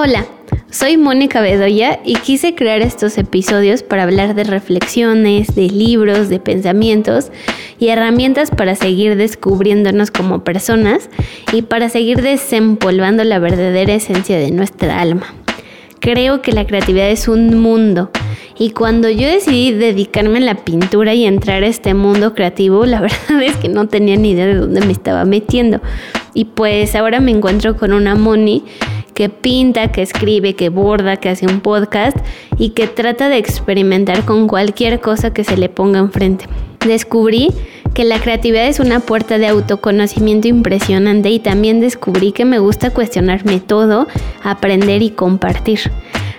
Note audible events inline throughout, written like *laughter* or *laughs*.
Hola, soy Mónica Bedoya y quise crear estos episodios para hablar de reflexiones, de libros, de pensamientos y herramientas para seguir descubriéndonos como personas y para seguir desempolvando la verdadera esencia de nuestra alma. Creo que la creatividad es un mundo y cuando yo decidí dedicarme a la pintura y entrar a este mundo creativo, la *laughs* verdad es que no tenía ni idea de dónde me estaba metiendo. Y pues ahora me encuentro con una Moni que pinta, que escribe, que borda, que hace un podcast y que trata de experimentar con cualquier cosa que se le ponga enfrente. Descubrí que la creatividad es una puerta de autoconocimiento impresionante y también descubrí que me gusta cuestionarme todo, aprender y compartir.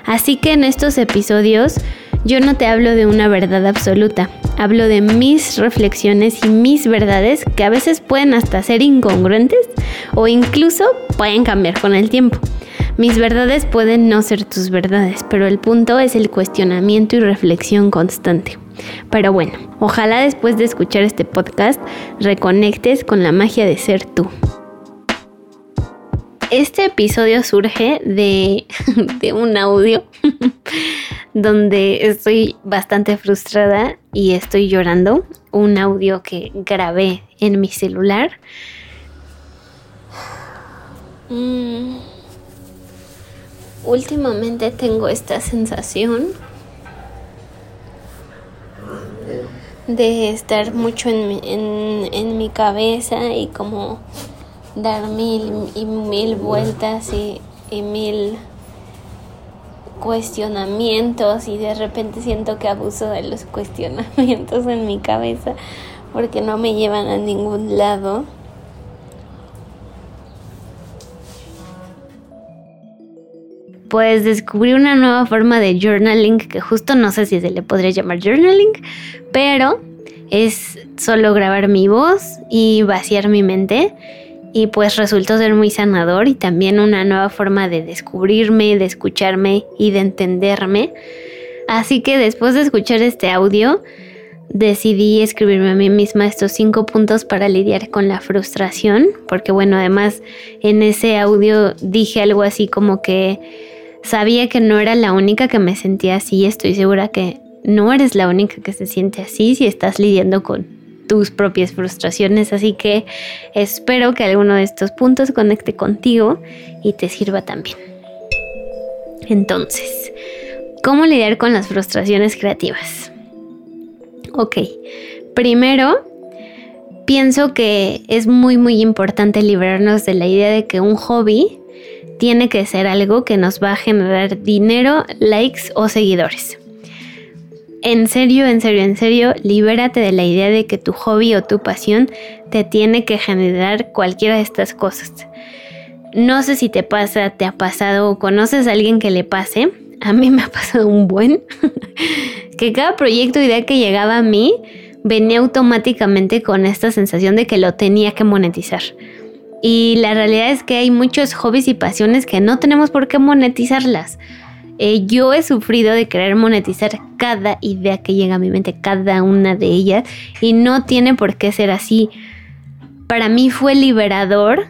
Así que en estos episodios yo no te hablo de una verdad absoluta, hablo de mis reflexiones y mis verdades que a veces pueden hasta ser incongruentes o incluso pueden cambiar con el tiempo. Mis verdades pueden no ser tus verdades, pero el punto es el cuestionamiento y reflexión constante. Pero bueno, ojalá después de escuchar este podcast reconectes con la magia de ser tú. Este episodio surge de, *laughs* un audio *laughs* donde estoy bastante frustrada y estoy llorando. Un audio que grabé en mi celular. Mm últimamente tengo esta sensación de estar mucho en mi, en, mi cabeza y como dar mil y mil vueltas y, y mil cuestionamientos y de repente siento que abuso de los *laughs* cuestionamientos en mi cabeza porque no me llevan a ningún lado. Pues descubrí una nueva forma de journaling que justo no sé si se le podría llamar journaling, pero es solo grabar mi voz y vaciar mi mente y pues resultó ser muy sanador y también una nueva forma de descubrirme, de escucharme y de entenderme. Así que después de escuchar este audio, decidí escribirme a mí misma estos cinco puntos para lidiar con la frustración, porque bueno, además en ese audio dije algo así como que Sabía que no era la única que me sentía así. Estoy segura que no eres la única que se siente así si estás lidiando con tus propias frustraciones. Así que espero que alguno de estos puntos conecte contigo y te sirva también. Entonces, ¿cómo lidiar con las frustraciones creativas? Ok, primero pienso que es muy muy importante librarnos de la idea de que un hobby tiene que ser algo que nos va a generar dinero, likes o seguidores. En serio, en serio, en serio, libérate de la idea de que tu hobby o tu pasión te tiene que generar cualquiera de estas cosas. No sé si te pasa, te ha pasado o conoces a alguien que le pase. A mí me ha pasado un buen. *laughs* que cada proyecto o idea que llegaba a mí venía automáticamente con esta sensación de que lo tenía que monetizar. Y la realidad es que hay muchos hobbies y pasiones que no tenemos por qué monetizarlas. Eh, yo he sufrido de querer monetizar cada idea que llega a mi mente, cada una de ellas, y no tiene por qué ser así. Para mí fue liberador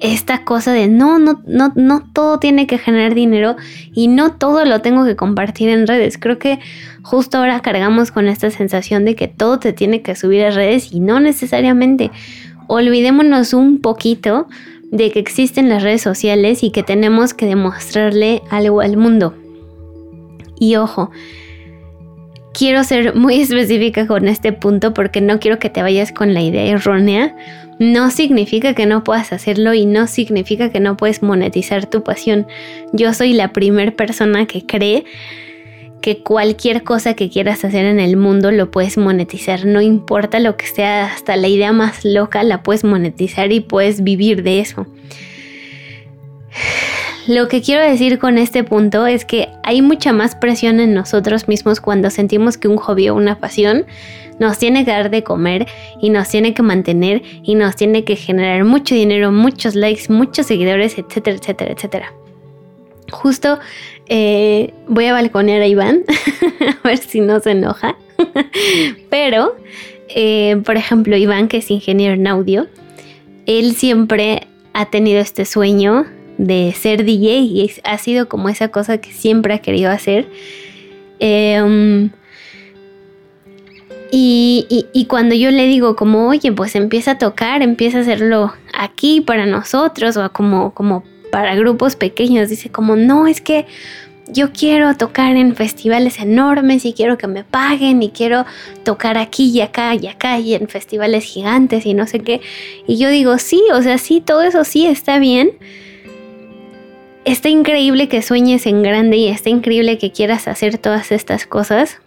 esta cosa de no, no, no, no todo tiene que generar dinero y no todo lo tengo que compartir en redes. Creo que justo ahora cargamos con esta sensación de que todo te tiene que subir a redes y no necesariamente olvidémonos un poquito de que existen las redes sociales y que tenemos que demostrarle algo al mundo. Y ojo, quiero ser muy *laughs* específica con este punto porque no quiero que te vayas con la idea errónea. No significa que no puedas hacerlo y no significa que no puedes monetizar tu pasión. Yo soy la primera persona que cree que cualquier cosa que quieras hacer en el mundo lo puedes monetizar, no importa lo que sea, hasta la idea más loca la puedes monetizar y puedes vivir de eso. Lo que quiero decir con este punto es que hay mucha más presión en nosotros mismos cuando sentimos que un hobby o una pasión nos tiene que dar de comer y nos tiene que mantener y nos tiene que generar mucho dinero, muchos likes, muchos seguidores, etcétera, etcétera, etcétera. Justo eh, voy a balconear a Iván, *laughs* a ver si no se enoja. *laughs* Pero, eh, por ejemplo, Iván, que es ingeniero en audio, él siempre ha tenido este sueño de ser DJ y ha sido como esa cosa que siempre ha querido hacer. Em, y, y, cuando yo le digo como, oye, pues empieza a tocar, empieza a hacerlo aquí para nosotros o como, como para grupos pequeños, dice como, no, es que yo quiero tocar en festivales enormes y quiero que me paguen y quiero tocar aquí y acá y acá y en festivales gigantes y no sé qué. Y yo digo, sí, o sea, sí, todo eso sí está bien. Está increíble que sueñes en grande y está increíble que quieras hacer todas estas cosas.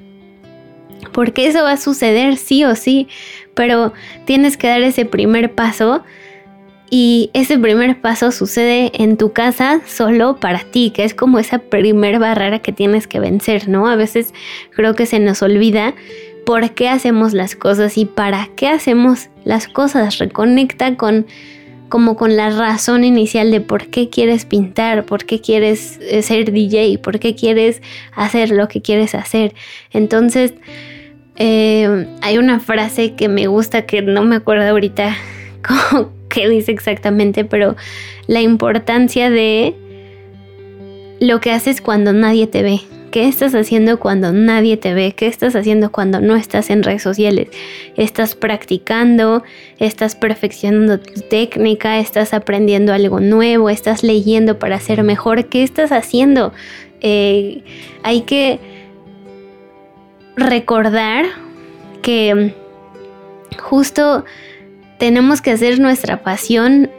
Porque eso va a suceder sí o sí, pero tienes que dar ese primer paso y ese primer paso sucede en tu casa solo para ti, que es como esa primer barrera que tienes que vencer, ¿no? A veces creo que se nos olvida por qué hacemos las cosas y para qué hacemos las cosas. Reconecta con como con la razón inicial de por qué quieres pintar, por qué quieres eh, ser DJ, por qué quieres hacer lo que quieres hacer. Entonces, eh, hay una frase que me gusta que no me acuerdo ahorita *laughs* qué dice exactamente, pero la importancia de lo que haces cuando nadie te ve. ¿Qué estás haciendo cuando nadie te ve? ¿Qué estás haciendo cuando no estás en redes sociales? ¿Estás practicando? ¿Estás perfeccionando tu técnica? ¿Estás aprendiendo algo nuevo? ¿Estás leyendo para ser mejor? ¿Qué estás haciendo? Eh, hay que recordar que justo tenemos que hacer nuestra pasión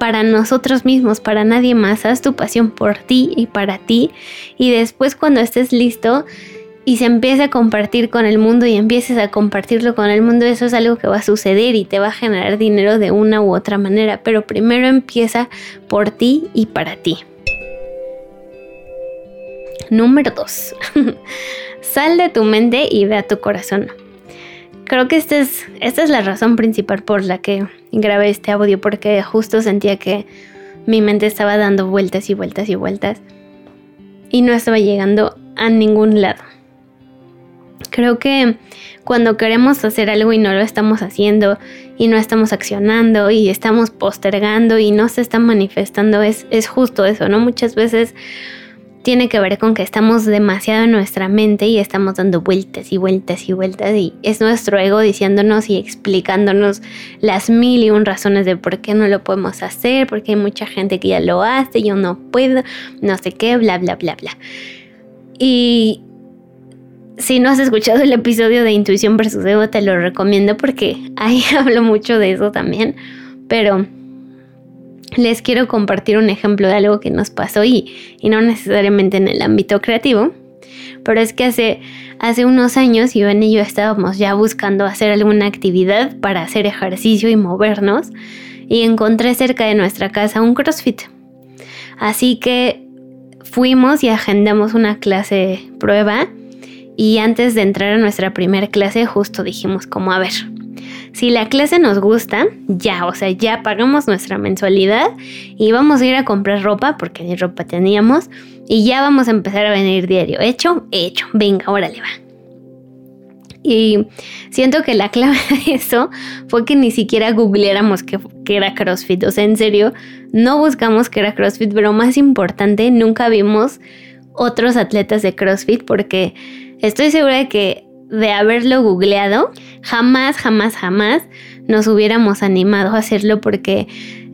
para nosotros mismos, para nadie más. Haz tu pasión por ti y para ti. Y después cuando estés listo y se empiece a compartir con el mundo y empieces a compartirlo con el mundo, eso es algo que va a suceder y te va a generar dinero de una u otra manera. Pero primero empieza por ti y para ti. Número 2. *laughs* Sal de tu mente y ve a tu corazón creo que esta es, esta es la razón principal por la que grabé este audio, porque justo sentía que mi mente estaba dando vueltas y vueltas y vueltas y no estaba llegando a ningún lado. Creo que cuando queremos hacer algo y no lo estamos haciendo y no estamos accionando y estamos postergando y no se está manifestando, es, es justo eso, ¿no? Muchas veces tiene que ver con que estamos demasiado en nuestra mente y estamos dando vueltas y vueltas y vueltas y es nuestro ego diciéndonos y explicándonos las mil y un razones de por qué no lo podemos hacer, porque hay mucha gente que ya lo hace, yo no puedo, no sé qué, bla, bla, bla, bla. Y si no has escuchado el episodio de Intuición versus Ego, te lo recomiendo porque ahí *laughs* hablo mucho de eso también, pero les quiero compartir un ejemplo de algo que nos pasó y, no necesariamente en el ámbito creativo, pero es que hace, hace unos años Iván y yo estábamos ya buscando hacer alguna actividad para hacer ejercicio y movernos y encontré cerca de nuestra casa un CrossFit. Así que fuimos y agendamos una clase prueba y antes de entrar a nuestra primera clase justo dijimos como a ver, si la clase nos gusta, ya, o sea, ya pagamos nuestra mensualidad y vamos a ir a comprar ropa, porque ni ropa teníamos, y ya vamos a empezar a venir diario. ¿Hecho? Hecho. Venga, órale, va. Y siento que la clave de eso fue que ni siquiera googleáramos que, que, era CrossFit. O sea, en serio, no buscamos que era CrossFit, pero más importante, nunca vimos otros atletas de CrossFit porque estoy segura de que de haberlo googleado, jamás, jamás, jamás nos hubiéramos animado a hacerlo porque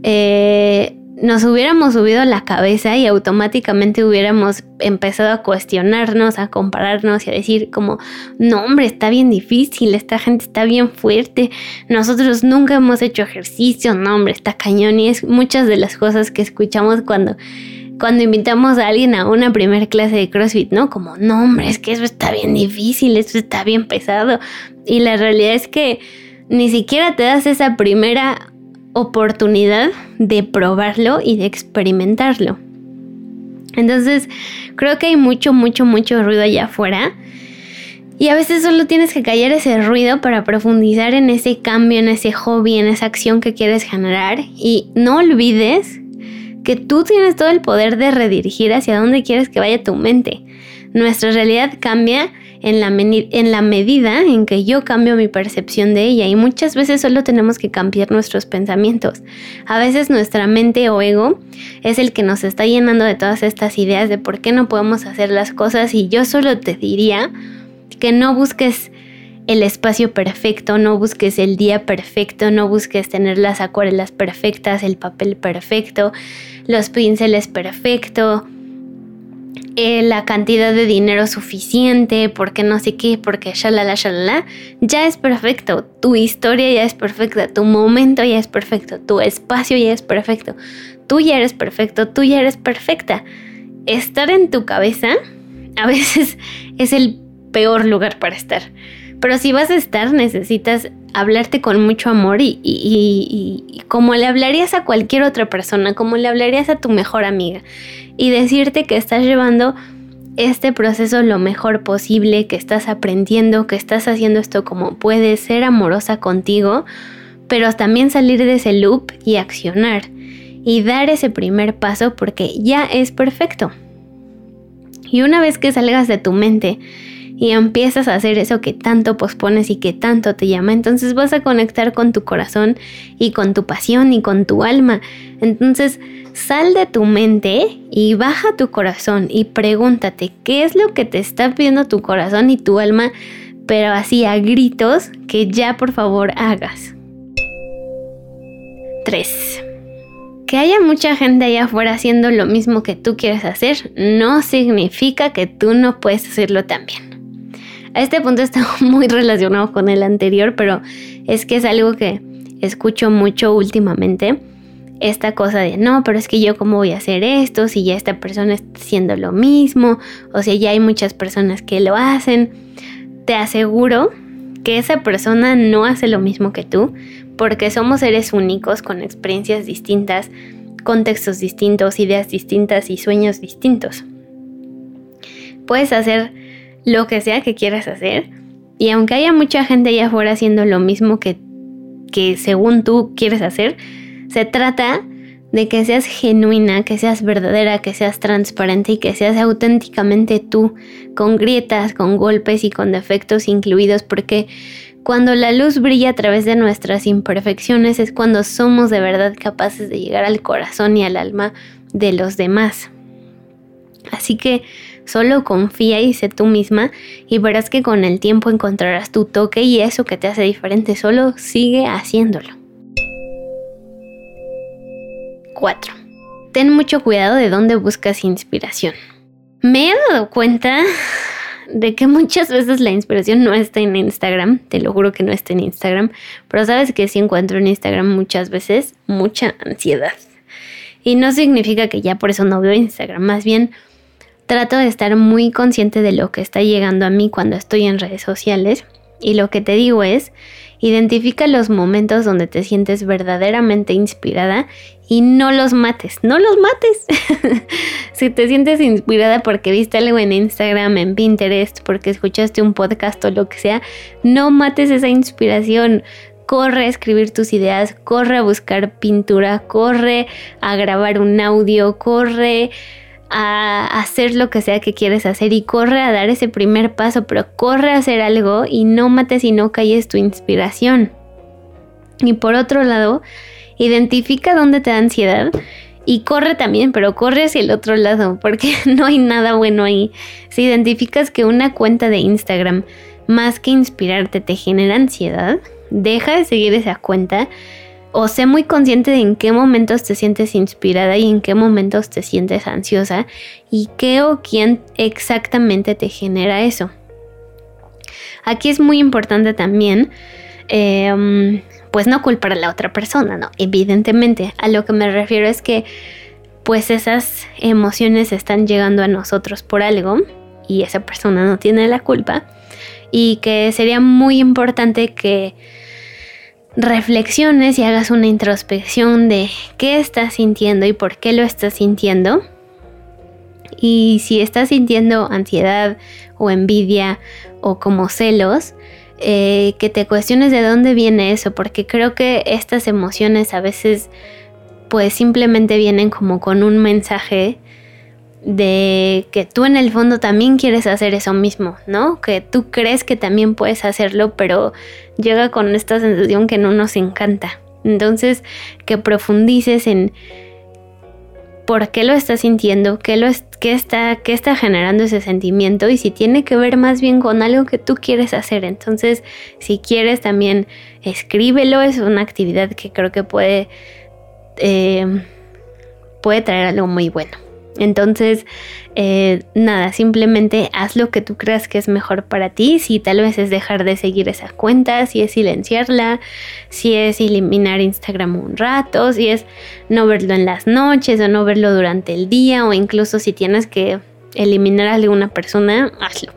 eh, nos hubiéramos subido la cabeza y automáticamente hubiéramos empezado a cuestionarnos, a compararnos y a decir como, no hombre, está bien difícil, esta gente está bien fuerte, nosotros nunca hemos hecho ejercicio, no hombre, está cañón y es muchas de las cosas que escuchamos cuando cuando invitamos a alguien a una primera clase de CrossFit, ¿no? Como, no, hombre, es que eso está bien difícil, eso está bien pesado. Y la realidad es que ni siquiera te das esa primera oportunidad de probarlo y de experimentarlo. Entonces, creo que hay mucho, mucho, mucho ruido allá afuera. Y a veces solo tienes que callar ese ruido para profundizar en ese cambio, en ese hobby, en esa acción que quieres generar. Y no olvides que tú tienes todo el poder de redirigir hacia dónde quieres que vaya tu mente. Nuestra realidad cambia en la, en la medida en que yo cambio mi percepción de ella y muchas veces solo tenemos que cambiar nuestros pensamientos. A veces nuestra mente o ego es el que nos está llenando de todas estas ideas de por qué no podemos hacer las cosas y yo solo te diría que no busques el espacio perfecto, no busques el día perfecto, no busques tener las acuarelas perfectas, el papel perfecto, los pinceles perfecto, eh, la cantidad de dinero suficiente, porque no sé qué, porque shalala, shalala, ya es perfecto. Tu historia ya es perfecta, tu momento ya es perfecto, tu espacio ya es perfecto. Tú ya eres perfecto, tú ya eres perfecta. Estar en tu cabeza a veces *laughs* es el peor lugar para estar. Pero si vas a estar, necesitas hablarte con mucho amor y, como le hablarías a cualquier otra persona, como le hablarías a tu mejor amiga y decirte que estás llevando este proceso lo mejor posible, que estás aprendiendo, que estás haciendo esto como puedes, ser amorosa contigo, pero también salir de ese loop y accionar y dar ese primer paso porque ya es perfecto. Y una vez que salgas de tu mente y empiezas a hacer eso que tanto pospones y que tanto te llama, entonces vas a conectar con tu corazón y con tu pasión y con tu alma. Entonces sal de tu mente y baja tu corazón y pregúntate qué es lo que te está pidiendo tu corazón y tu alma, pero así a gritos que ya por favor hagas. 3. Que haya mucha gente allá afuera haciendo lo mismo que tú quieres hacer no significa que tú no puedes hacerlo también. A este punto está *laughs* muy relacionado con el anterior, pero es que es algo que escucho mucho últimamente. Esta cosa de, no, pero es que yo cómo voy a hacer esto si ya esta persona está haciendo lo mismo, o sea, ya hay muchas personas que lo hacen. Te aseguro que esa persona no hace lo mismo que tú, porque somos seres únicos con experiencias distintas, contextos distintos, ideas distintas y sueños distintos. Puedes hacer lo que sea que quieras hacer. Y aunque haya mucha gente allá afuera haciendo lo mismo que, que según tú quieres hacer, se trata de que seas genuina, que seas verdadera, que seas transparente y que seas auténticamente tú, con grietas, con golpes y con defectos incluidos, porque cuando la luz brilla a través de nuestras imperfecciones es cuando somos de verdad capaces de llegar al corazón y al alma de los demás. Así que Solo confía y sé tú misma y verás que con el tiempo encontrarás tu toque y eso que te hace diferente. Solo sigue haciéndolo. 4. Ten mucho cuidado de dónde buscas inspiración. Me he dado cuenta de que muchas veces la inspiración no está en Instagram, te lo juro que no está en Instagram, pero sabes que si encuentro en Instagram muchas veces mucha ansiedad. Y no significa que ya por eso no veo Instagram, más bien Trato de estar muy consciente de lo que está llegando a mí cuando estoy en redes sociales y lo que te digo es, identifica los momentos donde te sientes verdaderamente inspirada y no los mates, no los mates. *laughs* si te sientes inspirada porque viste algo en Instagram, en Pinterest, porque escuchaste un podcast o lo que sea, no mates esa inspiración. Corre a escribir tus ideas, corre a buscar pintura, corre a grabar un audio, corre a hacer lo que sea que quieres hacer y corre a dar ese primer paso, pero corre a hacer algo y no mates y no calles tu inspiración. Y por otro lado, identifica dónde te da ansiedad y corre también, pero corre hacia el otro lado, *laughs* porque no hay nada bueno ahí. Si identificas que una cuenta de Instagram, más que inspirarte, te genera ansiedad, deja de seguir esa cuenta o sé muy consciente de en qué momentos te sientes inspirada y en qué momentos te sientes ansiosa y qué o quién exactamente te genera eso. Aquí es muy importante también, em, pues no culpar a la otra persona, ¿no? Evidentemente, a lo que me refiero es que pues esas emociones están llegando a nosotros por algo y esa persona no tiene la culpa y que sería muy importante que reflexiones y hagas una introspección de qué estás sintiendo y por qué lo estás sintiendo. Y si estás sintiendo ansiedad o envidia o como celos, eh, que te cuestiones de dónde viene eso, porque creo que estas emociones a veces pues simplemente vienen como con un mensaje de que tú en el fondo también quieres hacer eso mismo, ¿no? Que tú crees que también puedes hacerlo, pero llega con esta sensación que no nos encanta. Entonces, que profundices en por qué lo estás sintiendo, qué, lo qué, está, qué está generando ese sentimiento y si tiene que ver más bien con algo que tú quieres hacer. Entonces, si quieres también escríbelo, es una actividad que creo que puede, eh, puede traer algo muy bueno. Entonces, eh, nada, simplemente haz lo que tú creas que es mejor para ti. Si tal vez es dejar de seguir esa cuenta, si es silenciarla, si es eliminar Instagram un rato, si es no verlo en las noches o no verlo durante el día o incluso si tienes que eliminar a alguna persona, hazlo.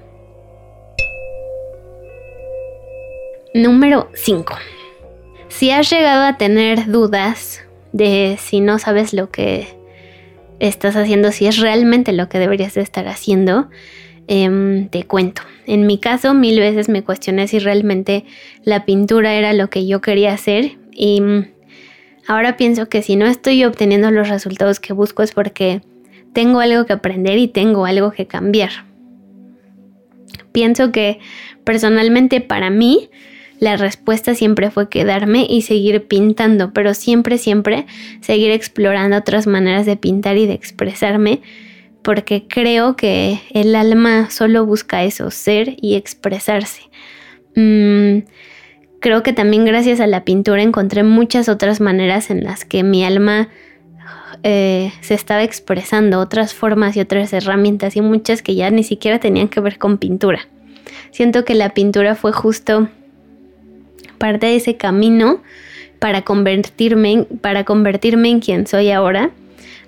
Número 5. Si has llegado a tener dudas de si no sabes lo que estás haciendo, si es realmente lo que deberías de estar haciendo, em, te cuento. En mi caso, mil veces me cuestioné si realmente la pintura era lo que yo quería hacer y mm, ahora pienso que si no estoy obteniendo los resultados que busco es porque tengo algo que aprender y tengo algo que cambiar. Pienso que personalmente para mí la respuesta siempre fue quedarme y seguir pintando, pero siempre, siempre seguir explorando otras maneras de pintar y de expresarme, porque creo que el alma solo busca eso, ser y expresarse. Mm, creo que también gracias a la pintura encontré muchas otras maneras en las que mi alma eh, se estaba expresando, otras formas y otras herramientas y muchas que ya ni siquiera tenían que ver con pintura. Siento que la pintura fue justo parte de ese camino para convertirme, para convertirme en quien soy ahora.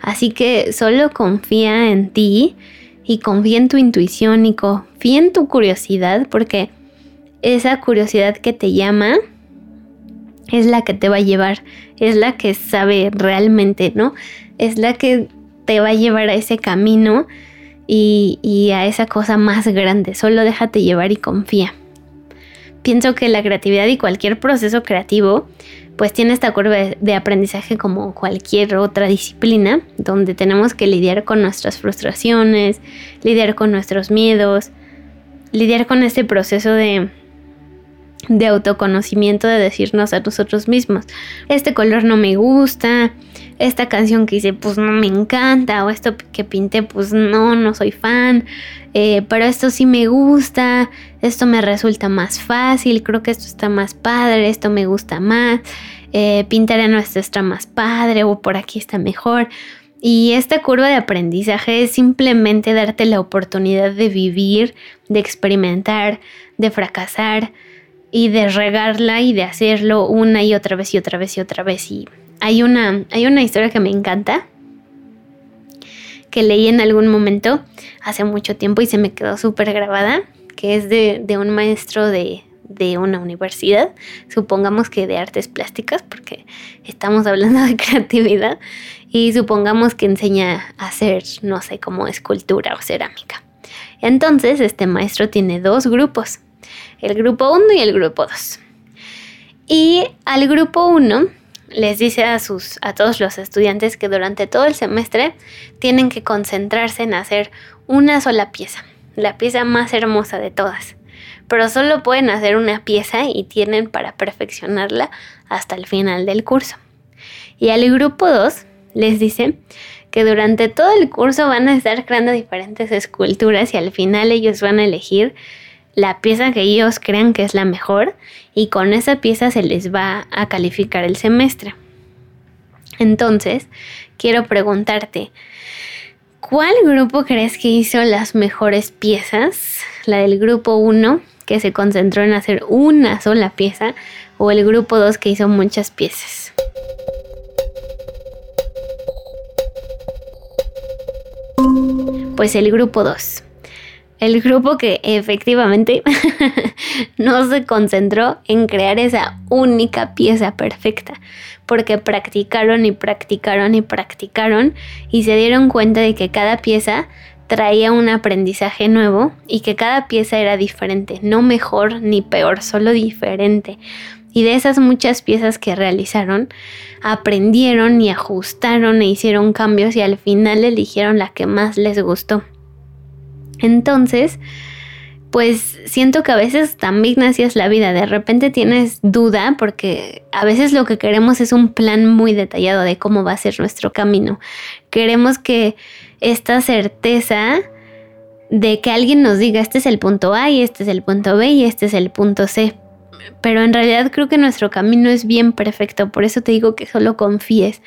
Así que solo confía en ti y confía en tu intuición y confía en tu curiosidad porque esa curiosidad que te llama es la que te va a llevar, es la que sabe realmente, ¿no? Es la que te va a llevar a ese camino y, y a esa cosa más grande. Solo déjate llevar y confía pienso que la creatividad y cualquier proceso creativo pues tiene esta curva de aprendizaje como cualquier otra disciplina, donde tenemos que lidiar con nuestras frustraciones, lidiar con nuestros miedos, lidiar con este proceso de, de autoconocimiento, de decirnos a nosotros mismos, este color no me gusta, esta canción que hice pues no me encanta, o esto que pinté pues no, no soy fan, eh, pero esto sí me gusta, esto me resulta más fácil, creo que esto está más padre, esto me gusta más, eh, pintar en está más padre o por aquí está mejor. Y esta curva de aprendizaje es simplemente darte la oportunidad de vivir, de experimentar, de fracasar y de regarla y de hacerlo una y otra vez y otra vez y otra vez. Y hay una, hay una historia que me encanta que leí en algún momento hace mucho tiempo y se me quedó súper grabada, que es de, un maestro de, de una universidad, supongamos que de artes plásticas, porque estamos hablando de *laughs* creatividad, y supongamos que enseña a hacer, no sé, como escultura o cerámica. Entonces, este maestro tiene dos grupos, el grupo 1 y el grupo 2. Y al grupo 1 les dice a, sus, a todos los estudiantes que durante todo el semestre tienen que concentrarse en hacer una sola pieza, la pieza más hermosa de todas. Pero solo pueden hacer una pieza y tienen para perfeccionarla hasta el final del curso. Y al grupo 2 les dice que durante todo el curso van a estar creando diferentes esculturas y al final ellos van a elegir la pieza que ellos crean que es la mejor y con esa pieza se les va a calificar el semestre. Entonces, quiero preguntarte, ¿cuál grupo crees que hizo las mejores piezas? ¿La del grupo 1, que se concentró en hacer una sola pieza, o el grupo 2 que hizo muchas piezas? Pues el grupo 2 el grupo que efectivamente *laughs* no se concentró en crear esa única pieza perfecta, porque practicaron y practicaron y practicaron y se dieron cuenta de que cada pieza traía un aprendizaje nuevo y que cada pieza era diferente, no mejor ni peor, solo diferente. Y de esas muchas piezas que realizaron, aprendieron y ajustaron e hicieron cambios y al final eligieron la que más les gustó. Entonces, pues siento que a veces también así es la vida. De repente tienes duda porque a veces lo que queremos es un plan muy detallado de cómo va a ser nuestro camino. Queremos que esta certeza de que alguien nos diga este es el punto A y este es el punto B y este es el punto C pero en realidad creo que nuestro camino es bien perfecto, por eso te digo que solo confíes,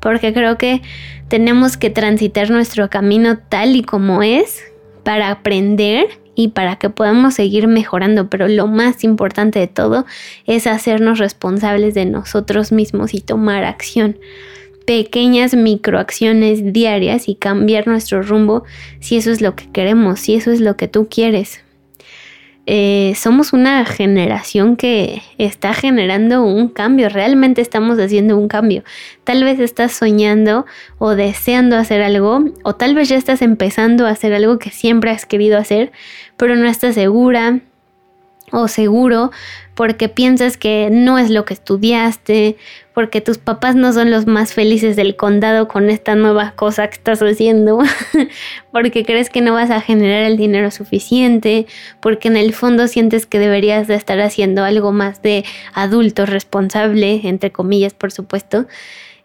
porque creo que tenemos que transitar nuestro camino tal y como es para aprender y para que podamos seguir mejorando, pero lo más importante de todo es hacernos responsables de nosotros mismos y tomar acción pequeñas microacciones diarias y cambiar nuestro rumbo si eso es lo que queremos, si eso es lo que tú quieres. Eh, somos una generación que está generando un cambio, realmente estamos haciendo un cambio. Tal vez estás soñando o deseando hacer algo, o tal vez ya estás empezando a hacer algo que siempre has querido hacer, pero no estás segura o seguro porque piensas que no es lo que estudiaste, porque tus papás no son los más felices del condado con esta nueva cosa que estás haciendo, *laughs* porque crees que no vas a generar el dinero suficiente, porque en el fondo sientes que deberías de estar haciendo algo más de adulto responsable, entre comillas, por supuesto.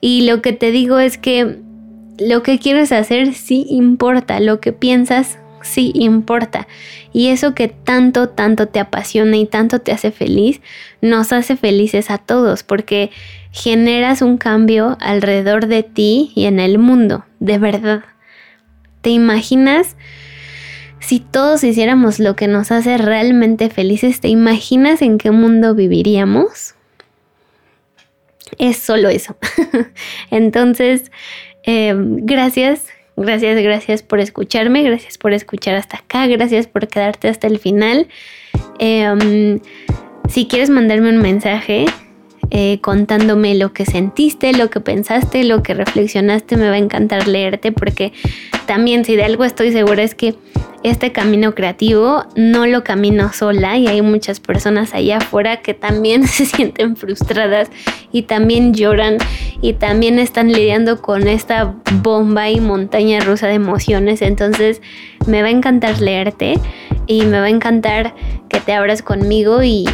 Y lo que te digo es que lo que quieres hacer sí importa, lo que piensas sí importa. Y eso que tanto, tanto te apasiona y tanto te hace feliz, nos hace felices a todos porque generas un cambio alrededor de ti y en el mundo, de verdad. ¿Te imaginas? Si todos hiciéramos lo que nos hace realmente felices, ¿te imaginas en qué mundo viviríamos? Es solo eso. *laughs* Entonces, eh, gracias, Gracias, gracias por escucharme, gracias por escuchar hasta acá, gracias por quedarte hasta el final. Em, si quieres mandarme un mensaje eh, contándome lo que sentiste, lo que pensaste, lo que reflexionaste, me va a encantar leerte porque también si de algo estoy segura es que este camino creativo no lo camino sola y hay muchas personas allá afuera que también *laughs* se sienten frustradas y también lloran y también están lidiando con esta bomba y montaña rusa de emociones. Entonces me va a encantar leerte y me va a encantar que te abras conmigo y,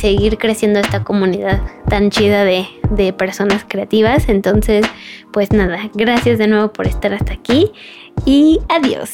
seguir creciendo esta comunidad tan chida de, personas creativas. Entonces, pues nada, gracias de nuevo por estar hasta aquí y adiós.